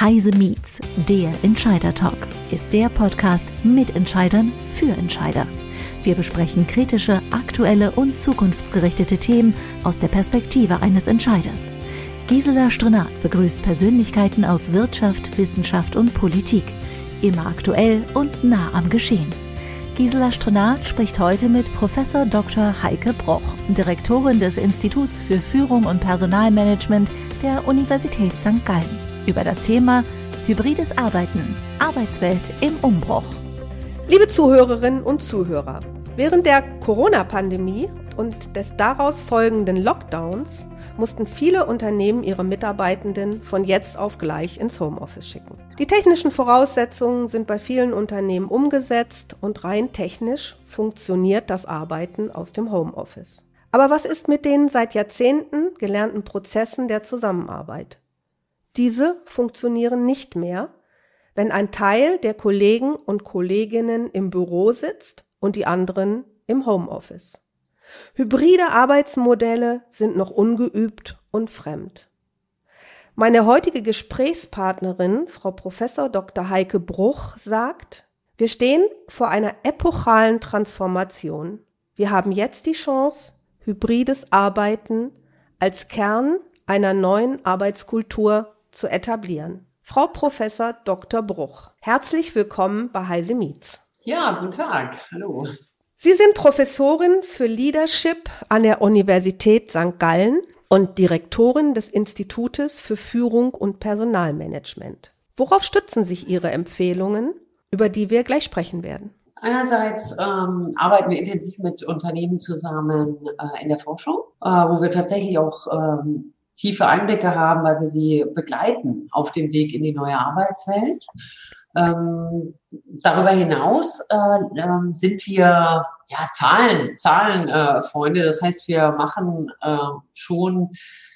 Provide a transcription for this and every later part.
Heise Meets, der Entscheider Talk, ist der Podcast mit Entscheidern für Entscheider. Wir besprechen kritische, aktuelle und zukunftsgerichtete Themen aus der Perspektive eines Entscheiders. Gisela Strenat begrüßt Persönlichkeiten aus Wirtschaft, Wissenschaft und Politik. Immer aktuell und nah am Geschehen. Gisela Strenat spricht heute mit Professor Dr. Heike Broch, Direktorin des Instituts für Führung und Personalmanagement der Universität St. Gallen über das Thema Hybrides Arbeiten, Arbeitswelt im Umbruch. Liebe Zuhörerinnen und Zuhörer, während der Corona-Pandemie und des daraus folgenden Lockdowns mussten viele Unternehmen ihre Mitarbeitenden von jetzt auf gleich ins Homeoffice schicken. Die technischen Voraussetzungen sind bei vielen Unternehmen umgesetzt und rein technisch funktioniert das Arbeiten aus dem Homeoffice. Aber was ist mit den seit Jahrzehnten gelernten Prozessen der Zusammenarbeit? Diese funktionieren nicht mehr, wenn ein Teil der Kollegen und Kolleginnen im Büro sitzt und die anderen im Homeoffice. Hybride Arbeitsmodelle sind noch ungeübt und fremd. Meine heutige Gesprächspartnerin, Frau Professor Dr. Heike Bruch, sagt, wir stehen vor einer epochalen Transformation. Wir haben jetzt die Chance, hybrides Arbeiten als Kern einer neuen Arbeitskultur zu etablieren. Frau Professor Dr. Bruch, herzlich willkommen bei Heise Meets. Ja, guten Tag. Hallo. Sie sind Professorin für Leadership an der Universität St. Gallen und Direktorin des Institutes für Führung und Personalmanagement. Worauf stützen sich Ihre Empfehlungen, über die wir gleich sprechen werden? Einerseits ähm, arbeiten wir intensiv mit Unternehmen zusammen äh, in der Forschung, äh, wo wir tatsächlich auch ähm, tiefe Einblicke haben, weil wir sie begleiten auf dem Weg in die neue Arbeitswelt. Ähm, darüber hinaus äh, äh, sind wir ja Zahlen, Zahlenfreunde. Äh, das heißt, wir machen äh, schon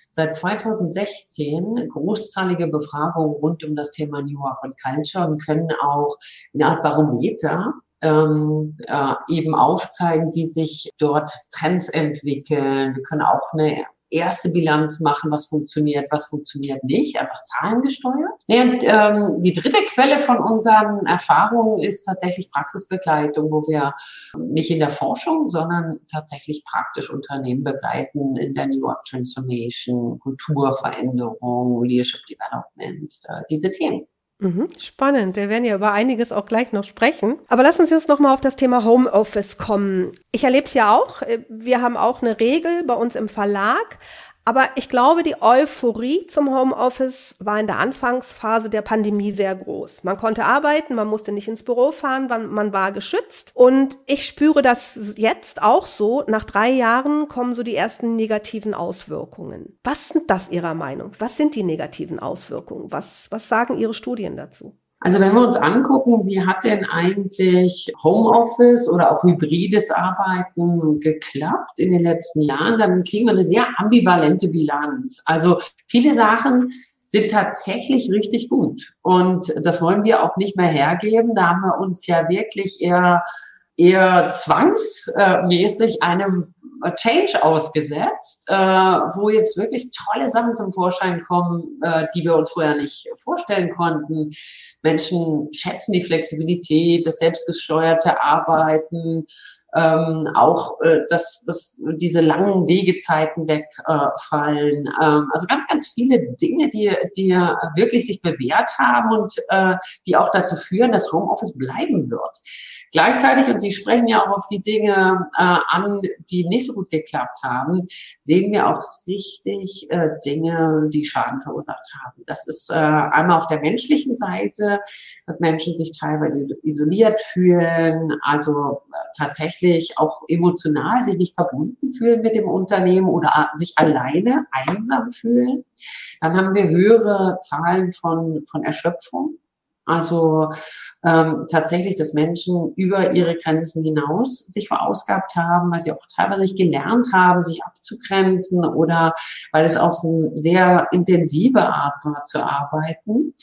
seit 2016 großzahlige Befragungen rund um das Thema New Work und Culture und können auch eine Art Barometer ähm, äh, eben aufzeigen, wie sich dort Trends entwickeln. Wir können auch eine erste Bilanz machen, was funktioniert, was funktioniert nicht, einfach zahlengesteuert. Und ähm, die dritte Quelle von unseren Erfahrungen ist tatsächlich Praxisbegleitung, wo wir nicht in der Forschung, sondern tatsächlich praktisch Unternehmen begleiten in der New Work Transformation, Kulturveränderung, Leadership Development, äh, diese Themen. Mhm, spannend. Wir werden ja über einiges auch gleich noch sprechen. Aber lassen Sie uns noch mal auf das Thema Homeoffice kommen. Ich erlebe es ja auch. Wir haben auch eine Regel bei uns im Verlag. Aber ich glaube, die Euphorie zum Homeoffice war in der Anfangsphase der Pandemie sehr groß. Man konnte arbeiten, man musste nicht ins Büro fahren, man, man, war geschützt. Und ich spüre das jetzt auch so. Nach drei Jahren kommen so die ersten negativen Auswirkungen. Was sind das Ihrer Meinung? Was sind die negativen Auswirkungen? Was, was sagen Ihre Studien dazu? Also wenn wir uns angucken, wie hat denn eigentlich Homeoffice oder auch hybrides Arbeiten geklappt in den letzten Jahren, dann kriegen wir eine sehr ambivalente Bilanz. Also viele Sachen sind tatsächlich richtig gut. Und das wollen wir auch nicht mehr hergeben. Da haben wir uns ja wirklich eher, eher zwangsmäßig einem Change ausgesetzt, äh, wo jetzt wirklich tolle Sachen zum Vorschein kommen, äh, die wir uns vorher nicht vorstellen konnten. Menschen schätzen die Flexibilität, das selbstgesteuerte Arbeiten, ähm, auch, äh, dass, dass diese langen Wegezeiten wegfallen. Äh, ähm, also ganz, ganz viele Dinge, die, die wirklich sich bewährt haben und äh, die auch dazu führen, dass Homeoffice bleiben wird. Gleichzeitig, und Sie sprechen ja auch auf die Dinge äh, an, die nicht so gut geklappt haben, sehen wir auch richtig äh, Dinge, die Schaden verursacht haben. Das ist äh, einmal auf der menschlichen Seite, dass Menschen sich teilweise isoliert fühlen, also äh, tatsächlich auch emotional sich nicht verbunden fühlen mit dem Unternehmen oder sich alleine einsam fühlen. Dann haben wir höhere Zahlen von, von Erschöpfung. Also ähm, tatsächlich, dass Menschen über ihre Grenzen hinaus sich verausgabt haben, weil sie auch teilweise nicht gelernt haben, sich abzugrenzen oder weil es auch so eine sehr intensive Art war zu arbeiten.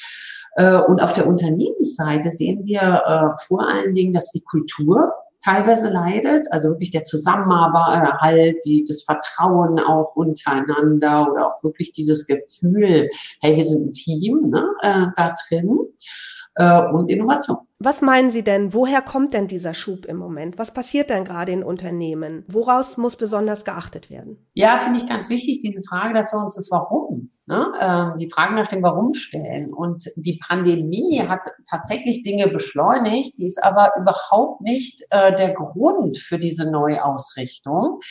Äh, und auf der Unternehmensseite sehen wir äh, vor allen Dingen, dass die Kultur teilweise leidet, also wirklich der Zusammenhalt, die, das Vertrauen auch untereinander oder auch wirklich dieses Gefühl, hey, wir sind ein Team ne, äh, da drin äh, und Innovation. Was meinen Sie denn? Woher kommt denn dieser Schub im Moment? Was passiert denn gerade in Unternehmen? Woraus muss besonders geachtet werden? Ja, finde ich ganz wichtig, diese Frage, dass wir uns das Warum, ne, äh, die Frage nach dem Warum stellen. Und die Pandemie hat tatsächlich Dinge beschleunigt, die ist aber überhaupt nicht äh, der Grund für diese Neuausrichtung,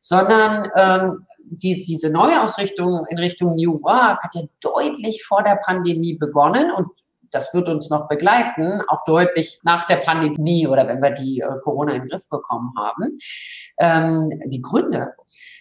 sondern ähm, die, diese Neuausrichtung in Richtung New Work hat ja deutlich vor der Pandemie begonnen und das wird uns noch begleiten, auch deutlich nach der Pandemie oder wenn wir die äh, Corona den Griff bekommen haben. Ähm, die Gründe,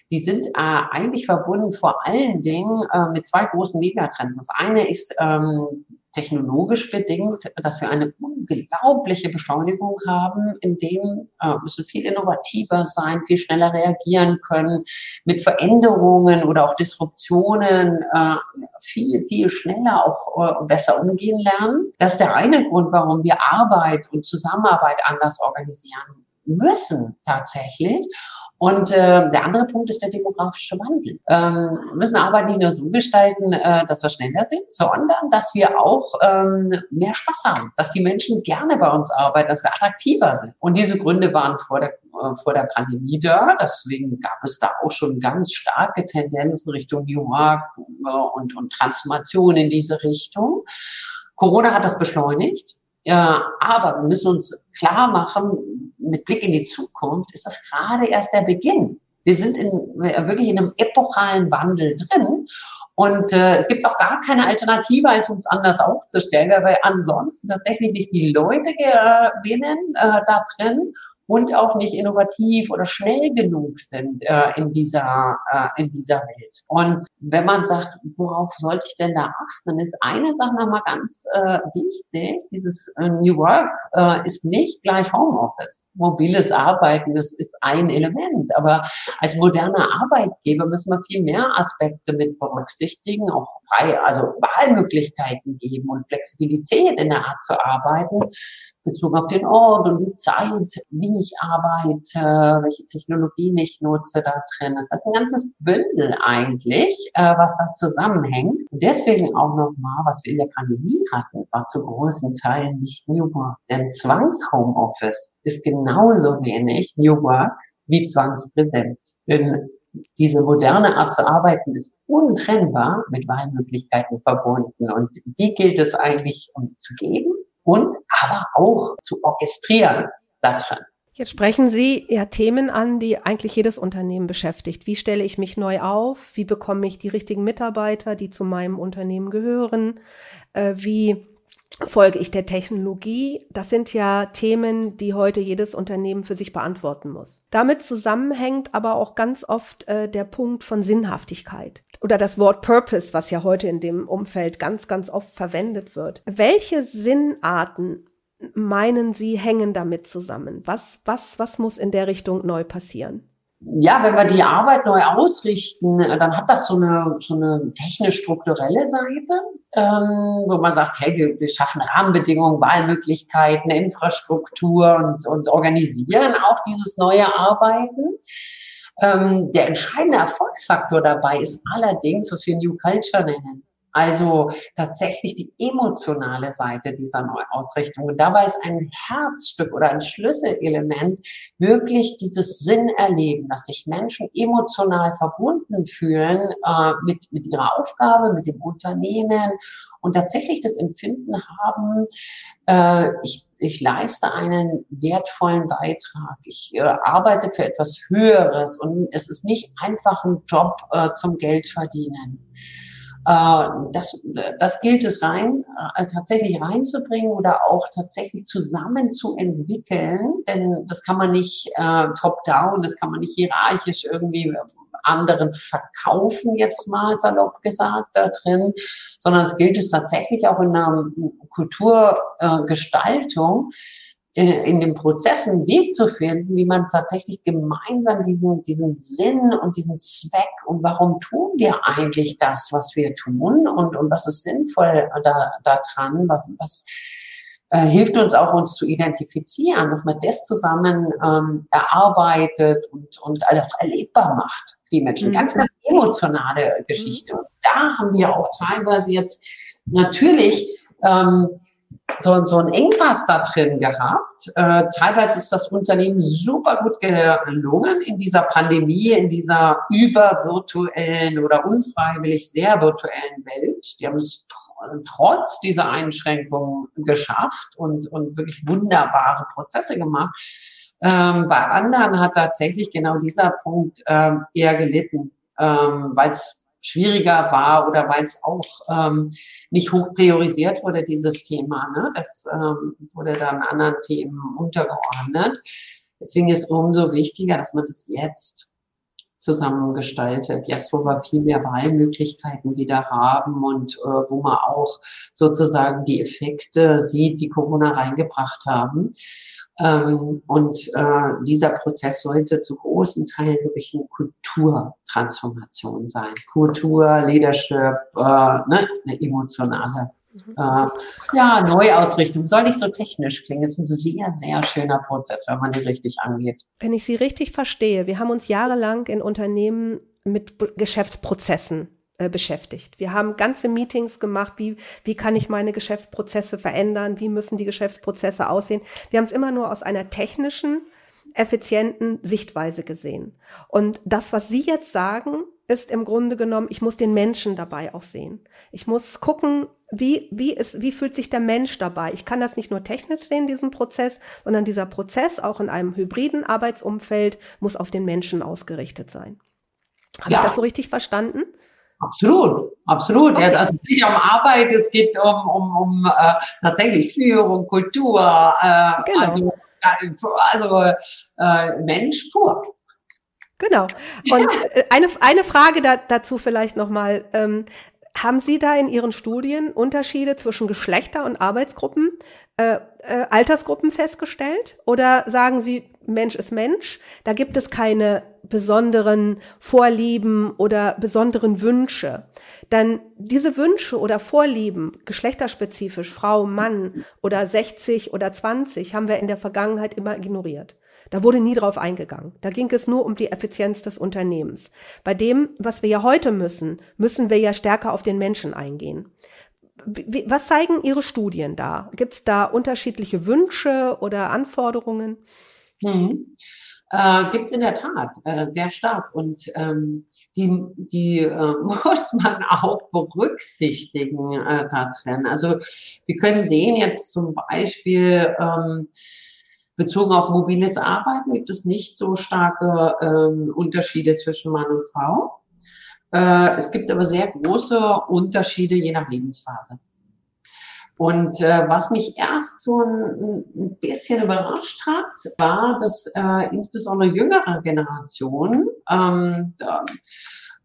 die sind äh, eigentlich verbunden vor allen Dingen äh, mit zwei großen Megatrends. Das eine ist ähm, technologisch bedingt, dass wir eine unglaubliche Beschleunigung haben, in dem äh, müssen viel innovativer sein, viel schneller reagieren können, mit Veränderungen oder auch Disruptionen äh, viel, viel schneller auch äh, besser umgehen lernen. Das ist der eine Grund, warum wir Arbeit und Zusammenarbeit anders organisieren müssen tatsächlich. Und äh, der andere Punkt ist der demografische Wandel. Ähm, wir müssen Arbeit nicht nur so gestalten, äh, dass wir schneller sind, sondern dass wir auch ähm, mehr Spaß haben, dass die Menschen gerne bei uns arbeiten, dass wir attraktiver sind. Und diese Gründe waren vor der äh, vor der Pandemie da. Deswegen gab es da auch schon ganz starke Tendenzen Richtung New Work äh, und, und Transformation in diese Richtung. Corona hat das beschleunigt. Äh, aber wir müssen uns klar machen, mit Blick in die Zukunft ist das gerade erst der Beginn. Wir sind in, wirklich in einem epochalen Wandel drin. Und äh, es gibt auch gar keine Alternative, als uns anders aufzustellen, weil wir ansonsten tatsächlich nicht die Leute gewinnen äh, da drin und auch nicht innovativ oder schnell genug sind äh, in dieser äh, in dieser Welt. Und wenn man sagt, worauf sollte ich denn da achten, ist eine Sache nochmal ganz äh, wichtig: Dieses äh, New Work äh, ist nicht gleich Homeoffice. Mobiles Arbeiten ist, ist ein Element, aber als moderner Arbeitgeber müssen wir viel mehr Aspekte mit berücksichtigen, auch frei, also Wahlmöglichkeiten geben und Flexibilität in der Art zu arbeiten, bezogen auf den Ort und die Zeit, wie ich arbeite, welche Technologien ich nutze da drin. Das ist ein ganzes Bündel eigentlich, äh, was da zusammenhängt. Und deswegen auch nochmal, was wir in der Pandemie hatten, war zu großen Teilen nicht New Work. Denn Zwangshomeoffice ist genauso wenig New Work wie Zwangspräsenz. Denn diese moderne Art zu arbeiten ist untrennbar mit Wahlmöglichkeiten verbunden. Und die gilt es eigentlich um zu geben und aber auch zu orchestrieren da drin. Jetzt sprechen Sie ja Themen an, die eigentlich jedes Unternehmen beschäftigt. Wie stelle ich mich neu auf? Wie bekomme ich die richtigen Mitarbeiter, die zu meinem Unternehmen gehören? Äh, wie folge ich der Technologie? Das sind ja Themen, die heute jedes Unternehmen für sich beantworten muss. Damit zusammenhängt aber auch ganz oft äh, der Punkt von Sinnhaftigkeit oder das Wort Purpose, was ja heute in dem Umfeld ganz, ganz oft verwendet wird. Welche Sinnarten meinen Sie hängen damit zusammen? Was, was, was muss in der Richtung neu passieren? Ja, wenn wir die Arbeit neu ausrichten, dann hat das so eine, so eine technisch-strukturelle Seite, ähm, wo man sagt, hey, wir, wir schaffen Rahmenbedingungen, Wahlmöglichkeiten, Infrastruktur und, und organisieren auch dieses neue Arbeiten. Ähm, der entscheidende Erfolgsfaktor dabei ist allerdings, was wir New Culture nennen. Also tatsächlich die emotionale Seite dieser Neuausrichtung. Und dabei ist ein Herzstück oder ein Schlüsselelement wirklich dieses Sinnerleben, dass sich Menschen emotional verbunden fühlen äh, mit, mit ihrer Aufgabe, mit dem Unternehmen und tatsächlich das Empfinden haben, äh, ich, ich leiste einen wertvollen Beitrag, ich äh, arbeite für etwas Höheres und es ist nicht einfach ein Job äh, zum Geld verdienen. Äh, das, das gilt es rein, äh, tatsächlich reinzubringen oder auch tatsächlich zusammen zu entwickeln, denn das kann man nicht äh, top-down, das kann man nicht hierarchisch irgendwie anderen verkaufen, jetzt mal salopp gesagt, da drin, sondern es gilt es tatsächlich auch in einer Kulturgestaltung, in, in dem Prozess einen Weg zu finden, wie man tatsächlich gemeinsam diesen, diesen Sinn und diesen Zweck und warum tun wir eigentlich das, was wir tun und, und was ist sinnvoll da, da dran, was, was, äh, hilft uns auch, uns zu identifizieren, dass man das zusammen ähm, erarbeitet und, und auch erlebbar macht, die Menschen. Mhm. Ganz, ganz emotionale Geschichte. Mhm. Und da haben wir auch teilweise jetzt natürlich ähm, so, so ein Engpass da drin gehabt. Äh, teilweise ist das Unternehmen super gut gelungen in dieser Pandemie, in dieser übervirtuellen oder unfreiwillig sehr virtuellen Welt. Die haben es trotz dieser Einschränkungen geschafft und, und wirklich wunderbare Prozesse gemacht. Ähm, bei anderen hat tatsächlich genau dieser Punkt ähm, eher gelitten, ähm, weil es schwieriger war oder weil es auch ähm, nicht hoch priorisiert wurde, dieses Thema. Ne? Das ähm, wurde dann anderen Themen untergeordnet. Deswegen ist es umso wichtiger, dass man das jetzt zusammengestaltet, jetzt wo wir viel mehr Wahlmöglichkeiten wieder haben und äh, wo man auch sozusagen die Effekte sieht, die Corona reingebracht haben. Ähm, und äh, dieser Prozess sollte zu großen Teilen wirklich eine Kulturtransformation sein. Kultur, Leadership, äh, ne, eine emotionale mhm. äh, ja, Neuausrichtung. Soll nicht so technisch klingen. Es ist ein sehr, sehr schöner Prozess, wenn man den richtig angeht. Wenn ich Sie richtig verstehe, wir haben uns jahrelang in Unternehmen mit Geschäftsprozessen äh, beschäftigt. Wir haben ganze Meetings gemacht, wie, wie kann ich meine Geschäftsprozesse verändern, wie müssen die Geschäftsprozesse aussehen. Wir haben es immer nur aus einer technischen, effizienten Sichtweise gesehen. Und das, was Sie jetzt sagen, ist im Grunde genommen, ich muss den Menschen dabei auch sehen. Ich muss gucken, wie, wie, ist, wie fühlt sich der Mensch dabei? Ich kann das nicht nur technisch sehen, diesen Prozess, sondern dieser Prozess auch in einem hybriden Arbeitsumfeld muss auf den Menschen ausgerichtet sein. Habe ja. ich das so richtig verstanden? Absolut, absolut. Okay. Also es geht ja um Arbeit, es geht um, um, um äh, tatsächlich Führung, Kultur, äh, genau. also, also äh, Mensch pur. Genau. Und ja. Äh, eine, eine Frage da, dazu vielleicht nochmal. Ähm, haben Sie da in Ihren Studien Unterschiede zwischen Geschlechter und Arbeitsgruppen, äh, äh, Altersgruppen festgestellt? Oder sagen Sie, Mensch ist Mensch, da gibt es keine besonderen Vorlieben oder besonderen Wünsche? Dann diese Wünsche oder Vorlieben, geschlechterspezifisch, Frau, Mann oder 60 oder 20, haben wir in der Vergangenheit immer ignoriert. Da wurde nie drauf eingegangen. Da ging es nur um die Effizienz des Unternehmens. Bei dem, was wir ja heute müssen, müssen wir ja stärker auf den Menschen eingehen. Was zeigen Ihre Studien da? Gibt es da unterschiedliche Wünsche oder Anforderungen? Mhm. Äh, Gibt es in der Tat äh, sehr stark. Und ähm, die, die äh, muss man auch berücksichtigen äh, da drin. Also wir können sehen jetzt zum Beispiel, ähm, Bezogen auf mobiles Arbeiten gibt es nicht so starke ähm, Unterschiede zwischen Mann und Frau. Äh, es gibt aber sehr große Unterschiede je nach Lebensphase. Und äh, was mich erst so ein, ein bisschen überrascht hat, war, dass äh, insbesondere jüngere Generationen ähm,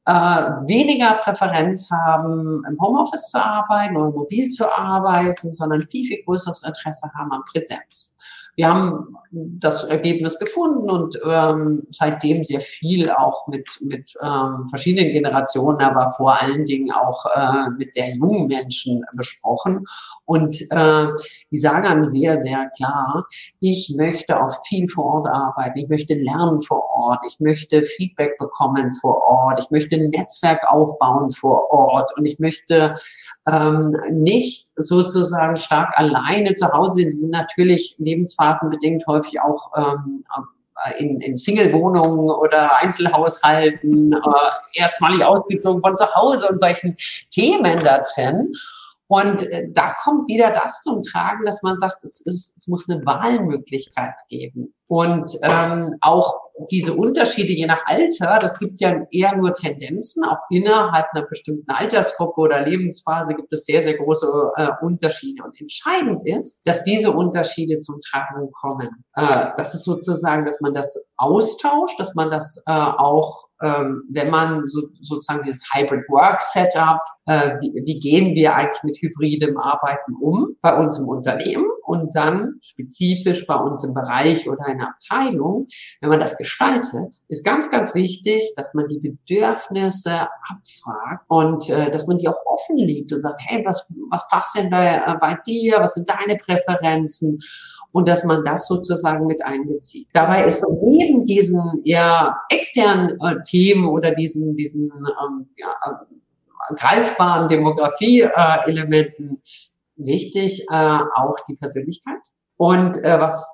äh, weniger Präferenz haben, im Homeoffice zu arbeiten oder mobil zu arbeiten, sondern viel, viel größeres Interesse haben an Präsenz. Wir haben das Ergebnis gefunden und ähm, seitdem sehr viel auch mit, mit ähm, verschiedenen Generationen, aber vor allen Dingen auch äh, mit sehr jungen Menschen besprochen. Und äh, die sagen einem sehr, sehr klar, ich möchte auch viel vor Ort arbeiten, ich möchte lernen vor Ort, ich möchte Feedback bekommen vor Ort, ich möchte ein Netzwerk aufbauen vor Ort und ich möchte ähm, nicht sozusagen stark alleine zu Hause sind. Die sind natürlich lebensphasenbedingt häufig auch ähm, in, in Single-Wohnungen oder Einzelhaushalten, äh, erstmalig ausgezogen von zu Hause und solchen Themen da drin. Und äh, da kommt wieder das zum Tragen, dass man sagt, es, ist, es muss eine Wahlmöglichkeit geben. Und ähm, auch diese Unterschiede je nach Alter, das gibt ja eher nur Tendenzen. Auch innerhalb einer bestimmten Altersgruppe oder Lebensphase gibt es sehr, sehr große äh, Unterschiede. Und entscheidend ist, dass diese Unterschiede zum Tragen kommen. Äh, das ist sozusagen, dass man das austauscht, dass man das äh, auch ähm, wenn man so, sozusagen dieses Hybrid Work Setup, äh, wie, wie gehen wir eigentlich mit hybridem Arbeiten um bei uns im Unternehmen und dann spezifisch bei uns im Bereich oder in der Abteilung, wenn man das gestaltet, ist ganz, ganz wichtig, dass man die Bedürfnisse abfragt und äh, dass man die auch offenlegt und sagt, hey, was, was passt denn bei, äh, bei dir? Was sind deine Präferenzen? und dass man das sozusagen mit einbezieht. Dabei ist neben diesen eher externen äh, Themen oder diesen, diesen ähm, ja, äh, greifbaren Demografie-Elementen wichtig äh, auch die Persönlichkeit. Und äh, was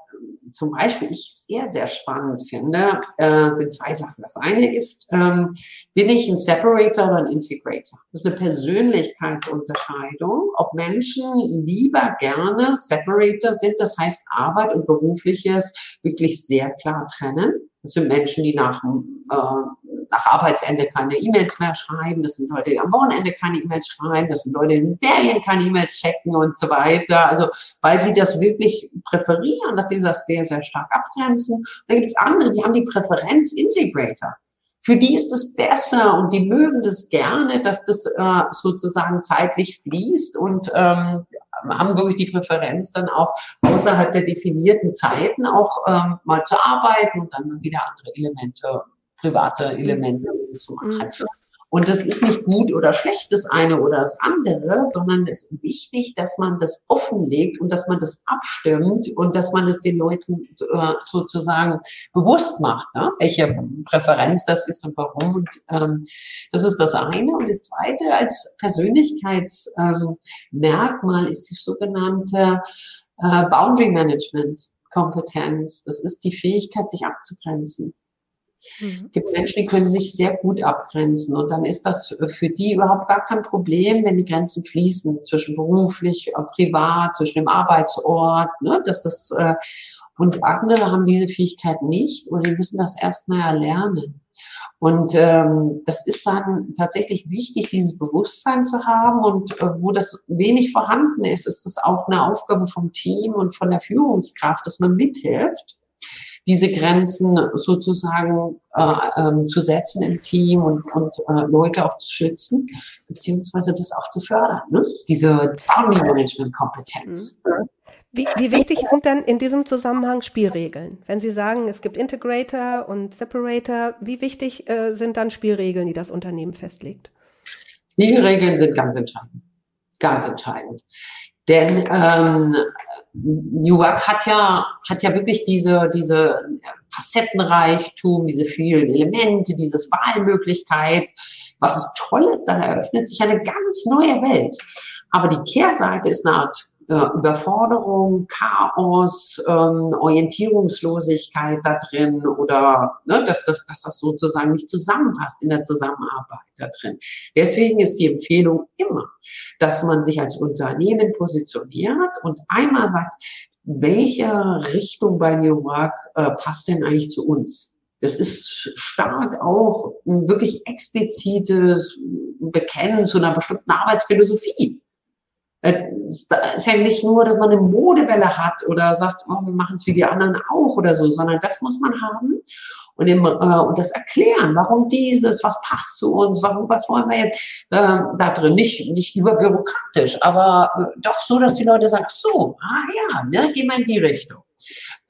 zum Beispiel ich sehr, sehr spannend finde, äh, sind zwei Sachen. Das eine ist, ähm, bin ich ein Separator oder ein Integrator? Das ist eine Persönlichkeitsunterscheidung, ob Menschen lieber gerne Separator sind, das heißt Arbeit und Berufliches wirklich sehr klar trennen. Das sind Menschen, die nach, äh, nach Arbeitsende keine E-Mails mehr schreiben. Das sind Leute, die am Wochenende keine E-Mails schreiben. Das sind Leute, die in Ferien keine E-Mails checken und so weiter. Also, weil sie das wirklich präferieren, dass sie das sehr, sehr stark abgrenzen. Und dann gibt es andere, die haben die Präferenz Integrator. Für die ist es besser und die mögen das gerne, dass das äh, sozusagen zeitlich fließt und ähm, haben wirklich die Präferenz dann auch außerhalb der definierten Zeiten auch ähm, mal zu arbeiten und dann wieder andere Elemente, private Elemente zu machen. Mhm. Und das ist nicht gut oder schlecht, das eine oder das andere, sondern es ist wichtig, dass man das offenlegt und dass man das abstimmt und dass man es den Leuten äh, sozusagen bewusst macht, ne? welche Präferenz das ist und warum. Und ähm, das ist das eine. Und das zweite als Persönlichkeitsmerkmal ähm, ist die sogenannte äh, Boundary Management Kompetenz. Das ist die Fähigkeit, sich abzugrenzen. Mhm. Gibt Menschen, die können sich sehr gut abgrenzen und dann ist das für die überhaupt gar kein Problem, wenn die Grenzen fließen zwischen beruflich, äh, privat, zwischen dem Arbeitsort, ne, dass das äh, und andere haben diese Fähigkeit nicht und die müssen das erstmal erlernen. Und ähm, das ist dann tatsächlich wichtig, dieses Bewusstsein zu haben. Und äh, wo das wenig vorhanden ist, ist das auch eine Aufgabe vom Team und von der Führungskraft, dass man mithilft diese Grenzen sozusagen äh, ähm, zu setzen im Team und, und äh, Leute auch zu schützen, beziehungsweise das auch zu fördern, ne? diese Boundary Management Kompetenz. Mhm. Wie, wie, wichtig sind dann in diesem Zusammenhang Spielregeln? Wenn Sie sagen, es gibt Integrator und Separator, wie wichtig äh, sind dann Spielregeln, die das Unternehmen festlegt? Spielregeln sind ganz entscheidend. Ganz entscheidend. Denn ähm, New Work hat ja, hat ja wirklich diese, diese Facettenreichtum, diese vielen Elemente, dieses Wahlmöglichkeit. Was ist toll ist, da eröffnet sich eine ganz neue Welt. Aber die Kehrseite ist eine Art äh, Überforderung, Chaos, ähm, Orientierungslosigkeit da drin oder ne, dass, dass, dass das sozusagen nicht zusammenpasst in der Zusammenarbeit da drin. Deswegen ist die Empfehlung immer, dass man sich als Unternehmen positioniert und einmal sagt, welche Richtung bei New Work äh, passt denn eigentlich zu uns? Das ist stark auch ein wirklich explizites Bekennen zu einer bestimmten Arbeitsphilosophie. Äh, es ist ja nicht nur, dass man eine Modewelle hat oder sagt, oh, wir machen es wie die anderen auch oder so, sondern das muss man haben und, im, äh, und das erklären, warum dieses, was passt zu uns, warum, was wollen wir jetzt äh, da drin, nicht, nicht überbürokratisch, aber äh, doch so, dass die Leute sagen, ach so, ah ja, ne, gehen wir in die Richtung.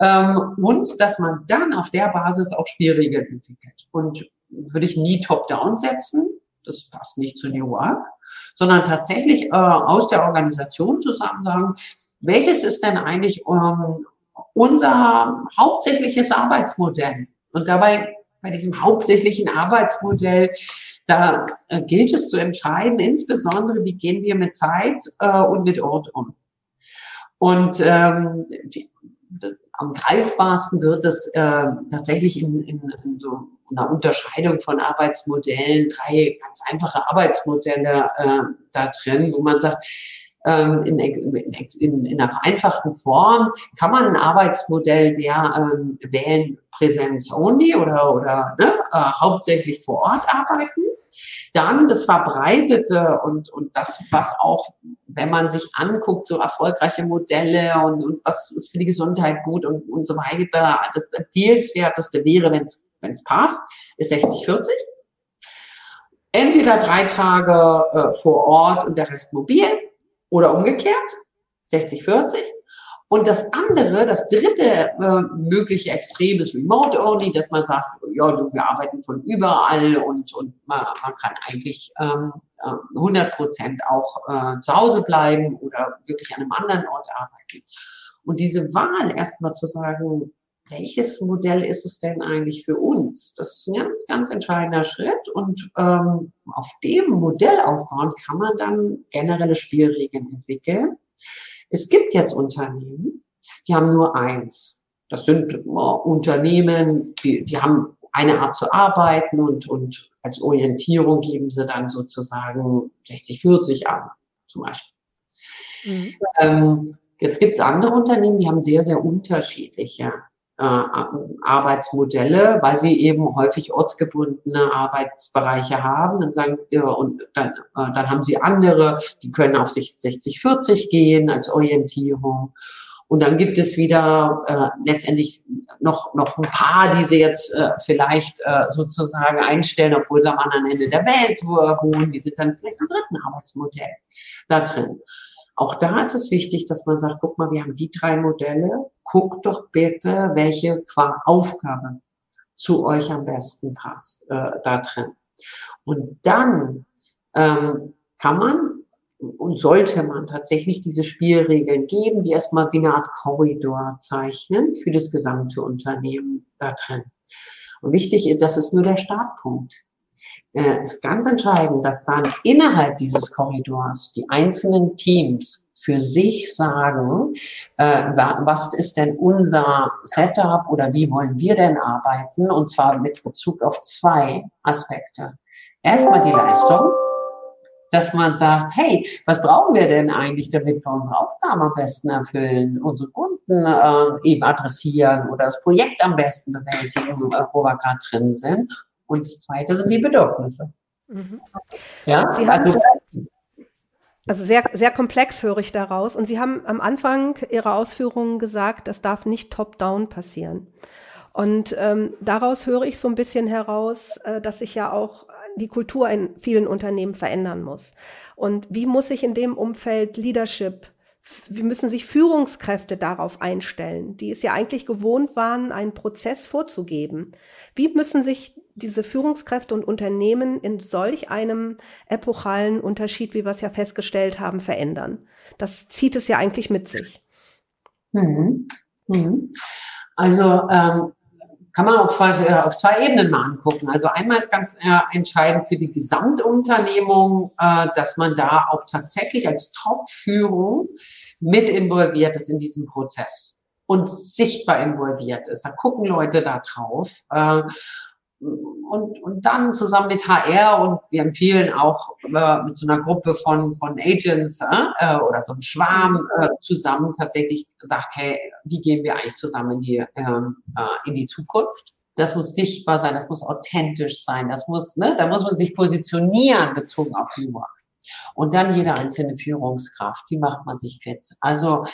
Ähm, und dass man dann auf der Basis auch Spielregeln entwickelt. Und würde ich nie top-down setzen, das passt nicht zu New Work, sondern tatsächlich äh, aus der Organisation zusammen sagen, welches ist denn eigentlich ähm, unser hauptsächliches Arbeitsmodell? Und dabei bei diesem hauptsächlichen Arbeitsmodell, da äh, gilt es zu entscheiden, insbesondere, wie gehen wir mit Zeit äh, und mit Ort um. Und ähm, die, am greifbarsten wird es äh, tatsächlich in, in, in so einer Unterscheidung von Arbeitsmodellen, drei ganz einfache Arbeitsmodelle äh, da drin, wo man sagt, ähm, in, in, in einer vereinfachten Form kann man ein Arbeitsmodell der ähm, wählen, Präsenz only oder, oder ne, äh, hauptsächlich vor Ort arbeiten. Dann das Verbreitete und, und das, was auch, wenn man sich anguckt, so erfolgreiche Modelle und, und was ist für die Gesundheit gut und, und so weiter, das Empfehlenswerteste wäre, wenn es wenn es passt, ist 60-40. Entweder drei Tage äh, vor Ort und der Rest mobil oder umgekehrt, 60-40. Und das andere, das dritte äh, mögliche Extrem ist Remote Only, dass man sagt, ja, wir arbeiten von überall und, und man, man kann eigentlich ähm, 100 äh, Prozent auch äh, zu Hause bleiben oder wirklich an einem anderen Ort arbeiten. Und diese Wahl erstmal zu sagen, welches Modell ist es denn eigentlich für uns? Das ist ein ganz, ganz entscheidender Schritt. Und ähm, auf dem Modell aufbauen kann man dann generelle Spielregeln entwickeln. Es gibt jetzt Unternehmen, die haben nur eins. Das sind äh, Unternehmen, die, die haben eine Art zu arbeiten und, und als Orientierung geben sie dann sozusagen 60, 40 an, zum Beispiel. Mhm. Ähm, jetzt gibt es andere Unternehmen, die haben sehr, sehr unterschiedliche Arbeitsmodelle, weil sie eben häufig ortsgebundene Arbeitsbereiche haben. Dann sagen und dann, äh, dann haben sie andere, die können auf sich 60, 40 gehen als Orientierung. Und dann gibt es wieder äh, letztendlich noch, noch ein paar, die sie jetzt äh, vielleicht äh, sozusagen einstellen, obwohl sie am anderen Ende der Welt wohnen. Die sind dann vielleicht im dritten Arbeitsmodell da drin. Auch da ist es wichtig, dass man sagt, guck mal, wir haben die drei Modelle, guckt doch bitte, welche Aufgabe zu euch am besten passt äh, da drin. Und dann ähm, kann man und sollte man tatsächlich diese Spielregeln geben, die erstmal wie eine Art Korridor zeichnen für das gesamte Unternehmen da drin. Und wichtig, das ist nur der Startpunkt äh, ist ganz entscheidend, dass dann innerhalb dieses Korridors die einzelnen Teams für sich sagen, äh, was ist denn unser Setup oder wie wollen wir denn arbeiten? Und zwar mit Bezug auf zwei Aspekte. Erstmal die Leistung, dass man sagt, hey, was brauchen wir denn eigentlich, damit wir unsere Aufgaben am besten erfüllen, unsere Kunden äh, eben adressieren oder das Projekt am besten bewältigen, wo wir gerade drin sind. Und das Zweite sind die Bedürfnisse. Mhm. Ja, also, also sehr, sehr komplex höre ich daraus. Und Sie haben am Anfang Ihrer Ausführungen gesagt, das darf nicht top-down passieren. Und ähm, daraus höre ich so ein bisschen heraus, äh, dass sich ja auch die Kultur in vielen Unternehmen verändern muss. Und wie muss sich in dem Umfeld Leadership wie müssen sich Führungskräfte darauf einstellen, die es ja eigentlich gewohnt waren, einen Prozess vorzugeben. Wie müssen sich diese Führungskräfte und Unternehmen in solch einem epochalen Unterschied, wie wir es ja festgestellt haben, verändern? Das zieht es ja eigentlich mit sich. Mhm. Mhm. Also ähm, kann man auf, äh, auf, zwei Ebenen mal angucken. Also einmal ist ganz äh, entscheidend für die Gesamtunternehmung, äh, dass man da auch tatsächlich als Top-Führung mit involviert ist in diesem Prozess und sichtbar involviert ist. Da gucken Leute da drauf. Äh, und, und dann zusammen mit HR und wir empfehlen auch äh, mit so einer Gruppe von, von Agents äh, oder so einem Schwarm äh, zusammen tatsächlich gesagt, hey, wie gehen wir eigentlich zusammen die, ähm, äh, in die Zukunft? Das muss sichtbar sein, das muss authentisch sein, das muss, ne, da muss man sich positionieren bezogen auf Humor. Und dann jede einzelne Führungskraft, die macht man sich fit. Also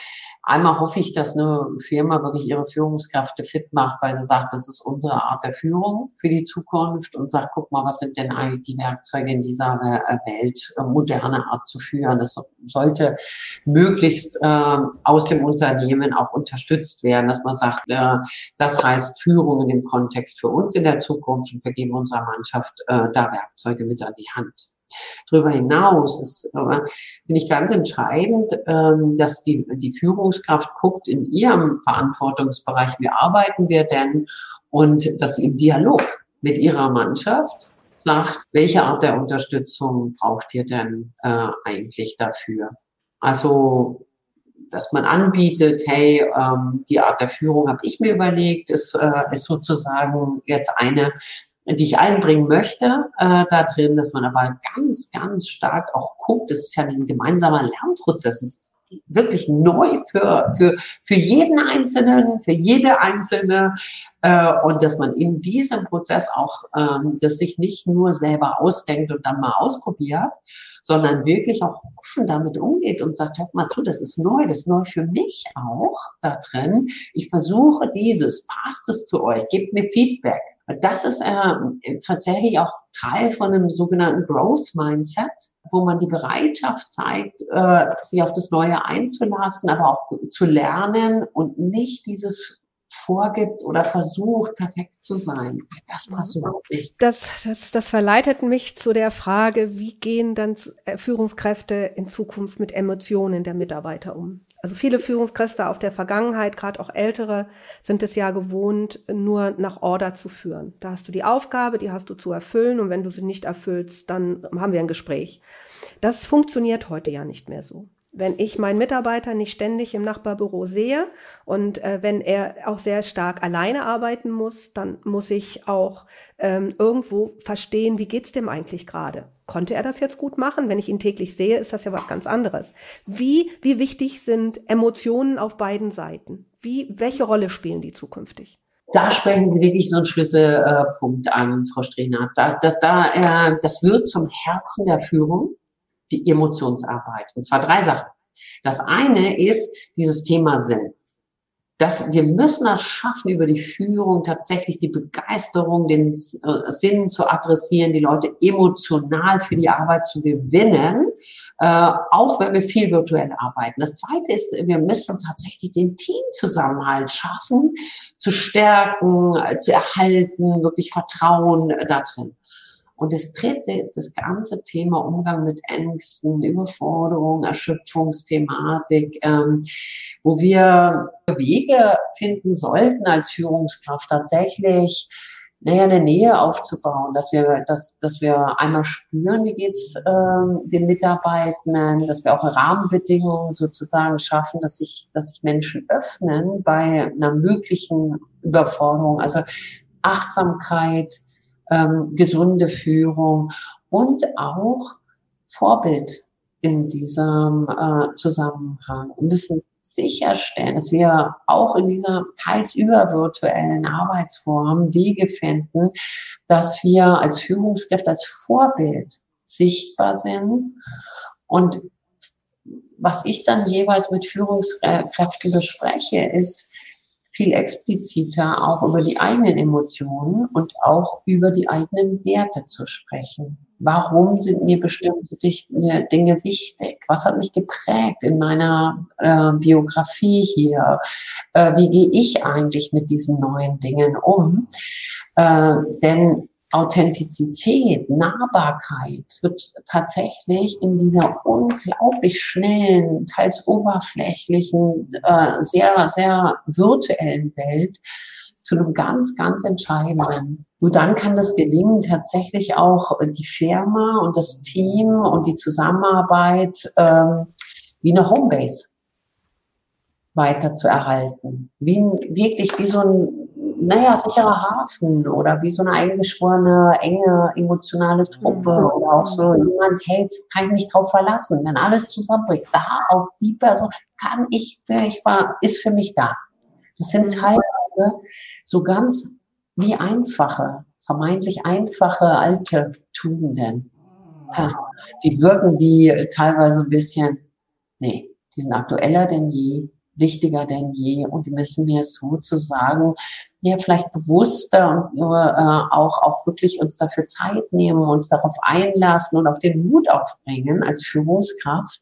einmal hoffe ich, dass eine Firma wirklich ihre Führungskräfte fit macht, weil sie sagt, das ist unsere Art der Führung für die Zukunft und sagt, guck mal, was sind denn eigentlich die Werkzeuge in dieser äh, Welt, äh, moderne Art zu führen. Das sollte möglichst äh, aus dem Unternehmen auch unterstützt werden, dass man sagt, äh, das heißt Führung in dem Kontext für uns in der Zukunft und wir geben unserer Mannschaft äh, da Werkzeuge mit an die Hand. Darüber hinaus ist, finde ich ganz entscheidend, ähm, dass die, die Führungskraft guckt in ihrem Verantwortungsbereich, wie arbeiten wir denn und dass sie im Dialog mit ihrer Mannschaft sagt, welche Art der Unterstützung braucht ihr denn äh, eigentlich dafür? Also dass man anbietet, hey, ähm, die Art der Führung habe ich mir überlegt, ist, äh, ist sozusagen jetzt eine, die ich einbringen möchte äh, da drin, dass man aber ganz, ganz stark auch guckt, das ist ja ein gemeinsamer Lernprozess, das ist wirklich neu für, für, für jeden Einzelnen, für jede Einzelne. Äh, und dass man in diesem Prozess auch ähm, das sich nicht nur selber ausdenkt und dann mal ausprobiert, sondern wirklich auch offen damit umgeht und sagt, hört mal zu, das ist neu, das ist neu für mich auch da drin. Ich versuche dieses, passt es zu euch, gebt mir Feedback. Das ist äh, tatsächlich auch Teil von einem sogenannten Growth Mindset, wo man die Bereitschaft zeigt, äh, sich auf das Neue einzulassen, aber auch zu lernen und nicht dieses vorgibt oder versucht, perfekt zu sein. Das passt überhaupt nicht. Das, das, das verleitet mich zu der Frage, wie gehen dann äh, Führungskräfte in Zukunft mit Emotionen der Mitarbeiter um? Also viele Führungskräfte auf der Vergangenheit, gerade auch ältere, sind es ja gewohnt, nur nach Order zu führen. Da hast du die Aufgabe, die hast du zu erfüllen und wenn du sie nicht erfüllst, dann haben wir ein Gespräch. Das funktioniert heute ja nicht mehr so wenn ich meinen Mitarbeiter nicht ständig im Nachbarbüro sehe und äh, wenn er auch sehr stark alleine arbeiten muss, dann muss ich auch ähm, irgendwo verstehen, wie geht's dem eigentlich gerade? Konnte er das jetzt gut machen? Wenn ich ihn täglich sehe, ist das ja was ganz anderes. Wie, wie wichtig sind Emotionen auf beiden Seiten? Wie, welche Rolle spielen die zukünftig? Da sprechen Sie wirklich so einen Schlüsselpunkt an, Frau Strehnert. Da, da, da, äh, das wird zum Herzen der Führung die Emotionsarbeit. Und zwar drei Sachen. Das eine ist dieses Thema Sinn. Dass wir müssen es schaffen, über die Führung tatsächlich die Begeisterung, den äh, Sinn zu adressieren, die Leute emotional für die Arbeit zu gewinnen, äh, auch wenn wir viel virtuell arbeiten. Das zweite ist, wir müssen tatsächlich den Teamzusammenhalt schaffen, zu stärken, äh, zu erhalten, wirklich Vertrauen da drin. Und das dritte ist das ganze Thema Umgang mit Ängsten, Überforderung, Erschöpfungsthematik, ähm, wo wir Wege finden sollten als Führungskraft tatsächlich naja, eine Nähe aufzubauen, dass wir, dass, dass wir einmal spüren, wie geht's ähm, den Mitarbeitenden, dass wir auch Rahmenbedingungen sozusagen schaffen, dass sich, dass sich Menschen öffnen bei einer möglichen Überforderung. Also Achtsamkeit, ähm, gesunde Führung und auch Vorbild in diesem äh, Zusammenhang. Wir müssen sicherstellen, dass wir auch in dieser teils übervirtuellen Arbeitsform Wege finden, dass wir als Führungskräfte, als Vorbild sichtbar sind und was ich dann jeweils mit Führungskräften bespreche, ist, viel expliziter auch über die eigenen Emotionen und auch über die eigenen Werte zu sprechen. Warum sind mir bestimmte Dinge wichtig? Was hat mich geprägt in meiner äh, Biografie hier? Äh, wie gehe ich eigentlich mit diesen neuen Dingen um? Äh, denn Authentizität, Nahbarkeit wird tatsächlich in dieser unglaublich schnellen, teils oberflächlichen, äh, sehr, sehr virtuellen Welt zu einem ganz, ganz entscheidenden. Nur dann kann das gelingen, tatsächlich auch die Firma und das Team und die Zusammenarbeit ähm, wie eine Homebase weiter zu erhalten. Wie, wirklich wie so ein naja, sicherer Hafen oder wie so eine eingeschworene, enge, emotionale Truppe mhm. oder auch so jemand, hey, kann ich mich drauf verlassen, wenn alles zusammenbricht. Da auf die Person kann ich, ich war, ist für mich da. Das sind mhm. teilweise so ganz wie einfache, vermeintlich einfache alte Tugenden. Die wirken wie teilweise ein bisschen, nee, die sind aktueller denn je, wichtiger denn je und die müssen wir sozusagen ja vielleicht bewusster und äh, auch, auch wirklich uns dafür Zeit nehmen, uns darauf einlassen und auch den Mut aufbringen als Führungskraft,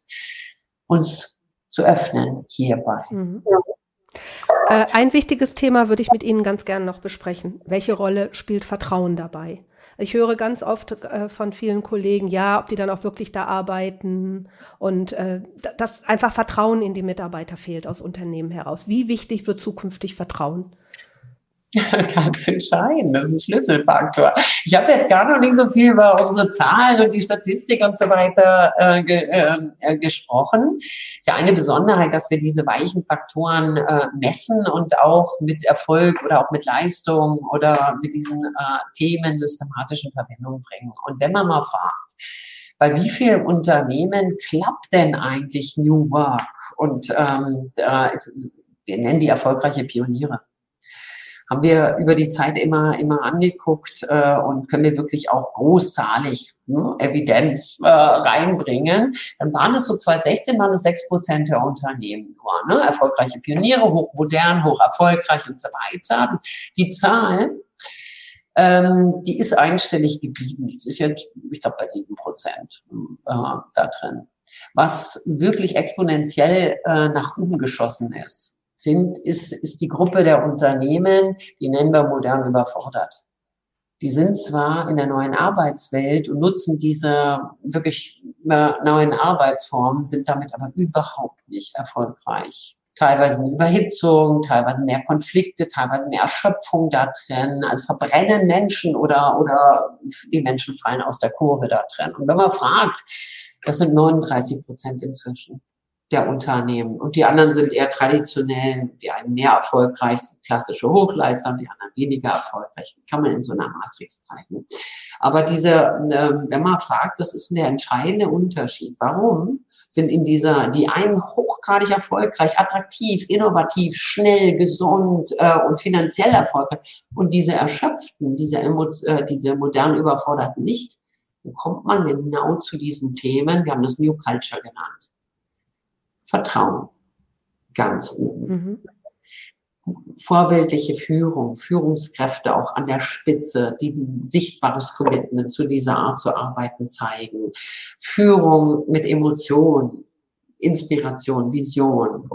uns zu öffnen hierbei. Mhm. Äh, ein wichtiges Thema würde ich mit Ihnen ganz gerne noch besprechen. Welche Rolle spielt Vertrauen dabei? Ich höre ganz oft äh, von vielen Kollegen, ja, ob die dann auch wirklich da arbeiten und äh, dass einfach Vertrauen in die Mitarbeiter fehlt aus Unternehmen heraus. Wie wichtig wird zukünftig Vertrauen? Ganz entscheidend, das ist ein Schlüsselfaktor. Ich habe jetzt gar noch nicht so viel über unsere Zahlen und die Statistik und so weiter äh, ge, ähm, äh, gesprochen. Ist ja eine Besonderheit, dass wir diese weichen Faktoren äh, messen und auch mit Erfolg oder auch mit Leistung oder mit diesen äh, Themen systematisch in Verbindung bringen. Und wenn man mal fragt, bei wie vielen Unternehmen klappt denn eigentlich New Work? Und ähm, äh, ist, wir nennen die erfolgreiche Pioniere haben wir über die Zeit immer, immer angeguckt äh, und können wir wirklich auch großzahlig ne, Evidenz äh, reinbringen. Dann waren es so 2016 waren es sechs Prozent der Unternehmen nur. Ne? Erfolgreiche Pioniere, hochmodern, hoch erfolgreich und so weiter. Die Zahl ähm, die ist einstellig geblieben. Die ist jetzt, ich glaube, bei sieben Prozent äh, da drin. Was wirklich exponentiell äh, nach oben geschossen ist, sind, ist, ist die Gruppe der Unternehmen, die nennen wir modern überfordert. Die sind zwar in der neuen Arbeitswelt und nutzen diese wirklich äh, neuen Arbeitsformen, sind damit aber überhaupt nicht erfolgreich teilweise eine Überhitzung, teilweise mehr Konflikte, teilweise mehr Erschöpfung da drin. Also verbrennen Menschen oder, oder die Menschen fallen aus der Kurve da drin. Und wenn man fragt, das sind 39 Prozent inzwischen der Unternehmen. Und die anderen sind eher traditionell, die einen mehr erfolgreich klassische Hochleister die anderen weniger erfolgreich. Kann man in so einer Matrix zeigen. Aber diese, ähm, wenn man fragt, was ist denn der entscheidende Unterschied? Warum sind in dieser, die einen hochgradig erfolgreich, attraktiv, innovativ, schnell, gesund äh, und finanziell erfolgreich und diese erschöpften, diese, äh, diese modern überforderten nicht, dann kommt man genau zu diesen Themen, wir haben das New Culture genannt. Vertrauen. Ganz oben. Mhm vorbildliche Führung, Führungskräfte auch an der Spitze, die ein sichtbares Commitment zu dieser Art zu arbeiten zeigen. Führung mit Emotionen, Inspiration, Vision,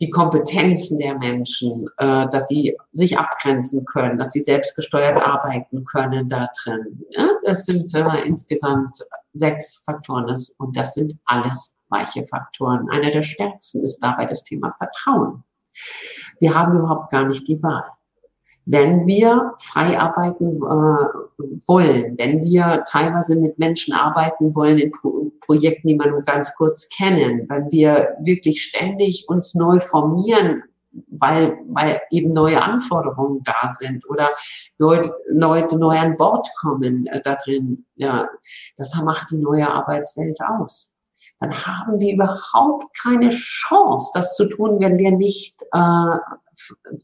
die Kompetenzen der Menschen, äh, dass sie sich abgrenzen können, dass sie selbstgesteuert arbeiten können da drin. Das sind äh, insgesamt sechs Faktoren und das sind alles weiche Faktoren. Einer der stärksten ist dabei das Thema Vertrauen. Wir haben überhaupt gar nicht die Wahl. Wenn wir frei arbeiten äh, wollen, wenn wir teilweise mit Menschen arbeiten wollen in Pro Projekten, die man nur ganz kurz kennen, wenn wir wirklich ständig uns neu formieren, weil, weil eben neue Anforderungen da sind oder Leute, Leute neu an Bord kommen äh, da drin, ja, das macht die neue Arbeitswelt aus dann haben wir überhaupt keine Chance, das zu tun, wenn wir nicht äh,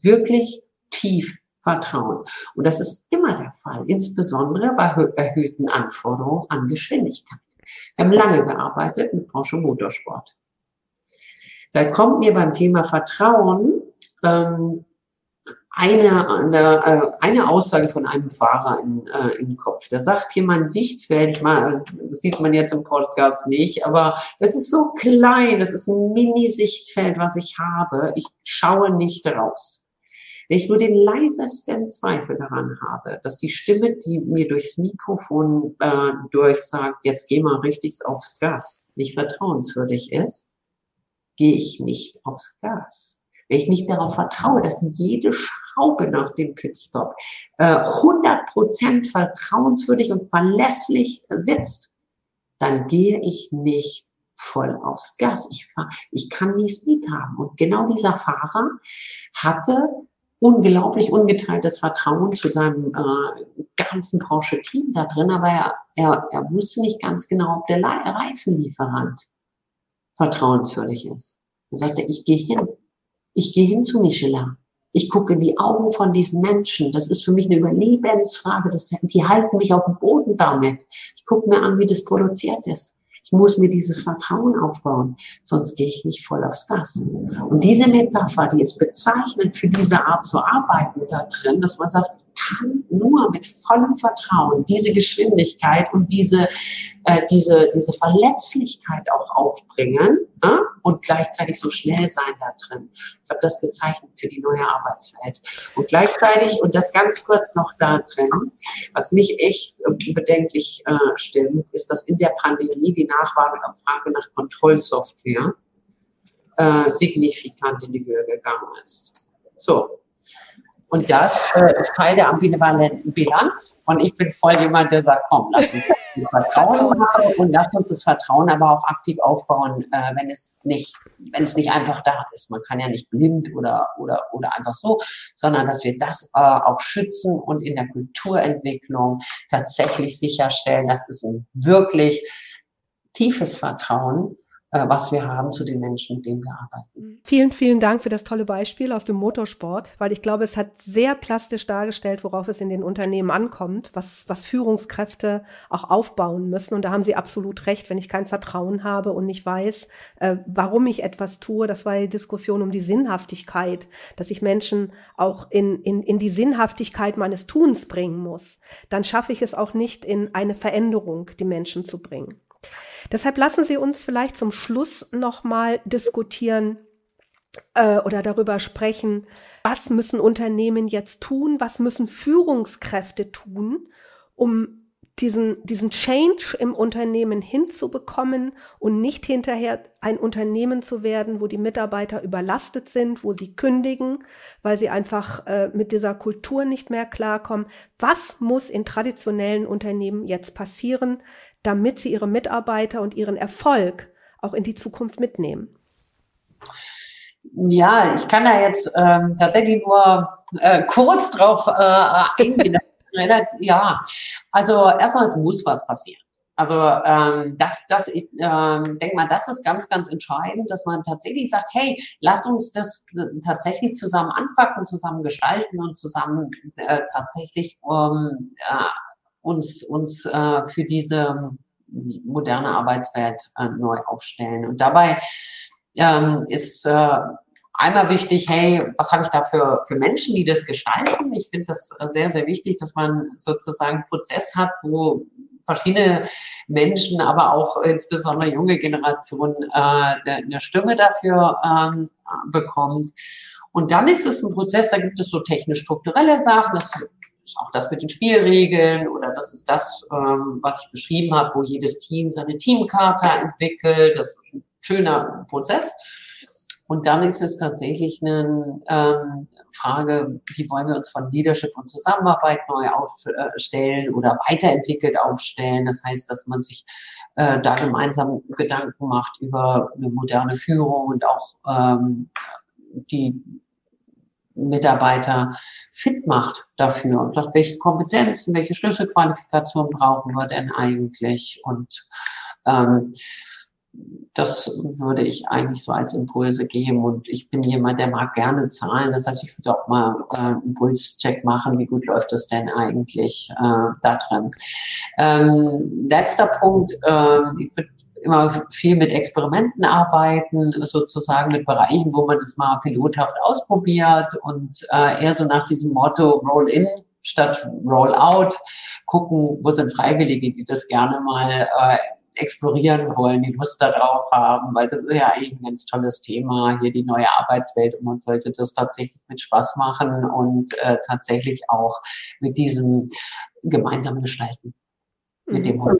wirklich tief vertrauen. Und das ist immer der Fall, insbesondere bei erhöhten Anforderungen an Geschwindigkeit. Wir haben lange gearbeitet mit Porsche Motorsport. Da kommt mir beim Thema Vertrauen ähm, eine, eine, äh, eine Aussage von einem Fahrer in, äh, den Kopf. Da sagt jemand Sichtfeld, ich meine, das sieht man jetzt im Podcast nicht, aber es ist so klein, es ist ein Mini-Sichtfeld, was ich habe. Ich schaue nicht raus. Wenn ich nur den leisesten Zweifel daran habe, dass die Stimme, die mir durchs Mikrofon äh, durchsagt, jetzt geh mal richtig aufs Gas, nicht vertrauenswürdig ist, gehe ich nicht aufs Gas. Wenn ich nicht darauf vertraue, dass jede Schraube nach dem Pitstop äh, 100% vertrauenswürdig und verlässlich sitzt, dann gehe ich nicht voll aufs Gas. Ich, fahr, ich kann nie Speed haben. Und genau dieser Fahrer hatte unglaublich ungeteiltes Vertrauen zu seinem äh, ganzen Porsche-Team da drin, aber er, er, er wusste nicht ganz genau, ob der Reifenlieferant vertrauenswürdig ist. Er sagte, ich gehe hin. Ich gehe hin zu Michelin. Ich gucke in die Augen von diesen Menschen. Das ist für mich eine Überlebensfrage. Das, die halten mich auf dem Boden damit. Ich gucke mir an, wie das produziert ist. Ich muss mir dieses Vertrauen aufbauen, sonst gehe ich nicht voll aufs Gas. Und diese Metapher, die ist bezeichnend für diese Art zu arbeiten da drin, dass man sagt, kann nur mit vollem Vertrauen diese Geschwindigkeit und diese, äh, diese, diese Verletzlichkeit auch aufbringen äh, und gleichzeitig so schnell sein da drin. Ich glaube, das bezeichnet für die neue Arbeitswelt. Und gleichzeitig, und das ganz kurz noch da drin, was mich echt äh, bedenklich äh, stimmt, ist, dass in der Pandemie die Nachfrage nach Kontrollsoftware äh, signifikant in die Höhe gegangen ist. So, und das äh, ist Teil der ambivalenten Bilanz. Und ich bin voll jemand, der sagt, komm, lass uns Vertrauen haben und lass uns das Vertrauen aber auch aktiv aufbauen, äh, wenn es nicht, wenn es nicht einfach da ist. Man kann ja nicht blind oder, oder, oder einfach so, sondern dass wir das äh, auch schützen und in der Kulturentwicklung tatsächlich sicherstellen, dass es ein wirklich tiefes Vertrauen was wir haben zu den Menschen, mit denen wir arbeiten. Vielen, vielen Dank für das tolle Beispiel aus dem Motorsport, weil ich glaube, es hat sehr plastisch dargestellt, worauf es in den Unternehmen ankommt, was, was Führungskräfte auch aufbauen müssen. Und da haben Sie absolut recht, wenn ich kein Vertrauen habe und nicht weiß, äh, warum ich etwas tue. Das war die Diskussion um die Sinnhaftigkeit, dass ich Menschen auch in, in, in die Sinnhaftigkeit meines Tuns bringen muss. Dann schaffe ich es auch nicht in eine Veränderung, die Menschen zu bringen. Deshalb lassen Sie uns vielleicht zum Schluss nochmal diskutieren äh, oder darüber sprechen, was müssen Unternehmen jetzt tun, was müssen Führungskräfte tun, um diesen, diesen Change im Unternehmen hinzubekommen und nicht hinterher ein Unternehmen zu werden, wo die Mitarbeiter überlastet sind, wo sie kündigen, weil sie einfach äh, mit dieser Kultur nicht mehr klarkommen. Was muss in traditionellen Unternehmen jetzt passieren, damit sie ihre Mitarbeiter und ihren Erfolg auch in die Zukunft mitnehmen? Ja, ich kann da jetzt ähm, tatsächlich nur äh, kurz drauf äh, eingehen. ja, also erstmal, es muss was passieren. Also ähm, das, das, ich ähm, denke mal, das ist ganz, ganz entscheidend, dass man tatsächlich sagt, hey, lass uns das äh, tatsächlich zusammen anpacken, zusammen gestalten und zusammen äh, tatsächlich ähm, äh, uns, uns äh, für diese moderne Arbeitswelt äh, neu aufstellen. Und dabei ähm, ist äh, einmal wichtig, hey, was habe ich da für, für Menschen, die das gestalten? Ich finde das sehr, sehr wichtig, dass man sozusagen einen Prozess hat, wo verschiedene Menschen, aber auch insbesondere junge Generationen äh, eine Stimme dafür ähm, bekommt. Und dann ist es ein Prozess, da gibt es so technisch-strukturelle Sachen, das ist auch das mit den Spielregeln oder das ist das, ähm, was ich beschrieben habe, wo jedes Team seine Teamkarte entwickelt. Das ist ein schöner Prozess. Und dann ist es tatsächlich eine ähm, Frage, wie wollen wir uns von Leadership und Zusammenarbeit neu aufstellen oder weiterentwickelt aufstellen. Das heißt, dass man sich äh, da gemeinsam Gedanken macht über eine moderne Führung und auch ähm, die Mitarbeiter fit macht dafür und sagt, welche Kompetenzen, welche Schlüsselqualifikationen brauchen wir denn eigentlich? Und ähm, das würde ich eigentlich so als Impulse geben. Und ich bin jemand, der mag gerne Zahlen. Das heißt, ich würde auch mal äh, Impulscheck machen. Wie gut läuft das denn eigentlich äh, da drin? Ähm, letzter Punkt. Äh, ich würde immer viel mit Experimenten arbeiten, sozusagen mit Bereichen, wo man das mal pilothaft ausprobiert und äh, eher so nach diesem Motto Roll-in statt Roll-out gucken, wo sind Freiwillige, die das gerne mal äh, explorieren wollen, die Lust darauf haben, weil das ist ja eigentlich ein ganz tolles Thema, hier die neue Arbeitswelt und man sollte das tatsächlich mit Spaß machen und äh, tatsächlich auch mit diesem gemeinsamen Gestalten. Mit dem mhm.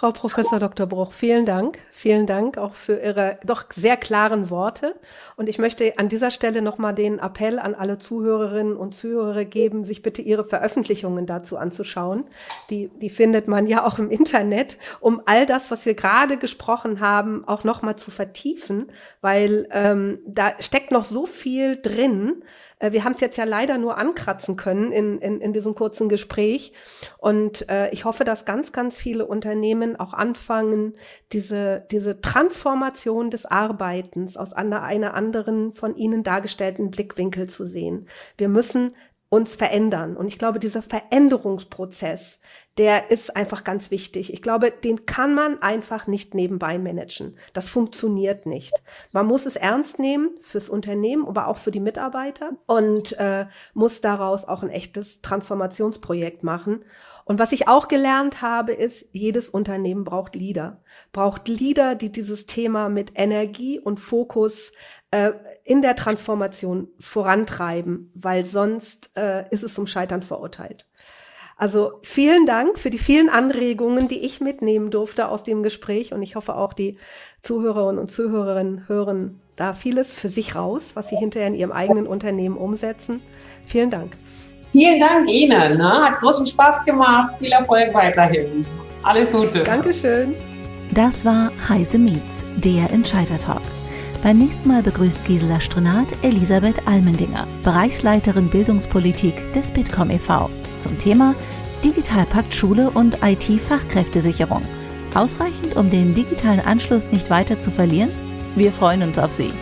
Frau Professor Dr. Bruch, vielen Dank. Vielen Dank auch für Ihre doch sehr klaren Worte. Und ich möchte an dieser Stelle nochmal den Appell an alle Zuhörerinnen und Zuhörer geben, sich bitte Ihre Veröffentlichungen dazu anzuschauen. Die, die findet man ja auch im Internet, um all das, was wir gerade gesprochen haben, auch nochmal zu vertiefen, weil ähm, da steckt noch so viel drin, wir haben es jetzt ja leider nur ankratzen können in, in, in diesem kurzen Gespräch. Und äh, ich hoffe, dass ganz, ganz viele Unternehmen auch anfangen, diese, diese Transformation des Arbeitens aus einer, einer anderen von ihnen dargestellten Blickwinkel zu sehen. Wir müssen uns verändern. Und ich glaube, dieser Veränderungsprozess, der ist einfach ganz wichtig. Ich glaube, den kann man einfach nicht nebenbei managen. Das funktioniert nicht. Man muss es ernst nehmen fürs Unternehmen, aber auch für die Mitarbeiter und äh, muss daraus auch ein echtes Transformationsprojekt machen. Und was ich auch gelernt habe, ist, jedes Unternehmen braucht Leader. Braucht Leader, die dieses Thema mit Energie und Fokus äh, in der Transformation vorantreiben, weil sonst äh, ist es zum Scheitern verurteilt. Also vielen Dank für die vielen Anregungen, die ich mitnehmen durfte aus dem Gespräch und ich hoffe auch die Zuhörerinnen und Zuhörerinnen hören da vieles für sich raus, was sie hinterher in ihrem eigenen Unternehmen umsetzen. Vielen Dank. Vielen Dank Ihnen. Ne? Hat großen Spaß gemacht. Viel Erfolg weiterhin. Alles Gute. Dankeschön. Das war Heise Meets, der Entscheider Talk. Beim nächsten Mal begrüßt Gisela Strenat Elisabeth Almendinger, Bereichsleiterin Bildungspolitik des Bitkom e.V. zum Thema Digitalpakt Schule und IT-Fachkräftesicherung. Ausreichend, um den digitalen Anschluss nicht weiter zu verlieren? Wir freuen uns auf Sie.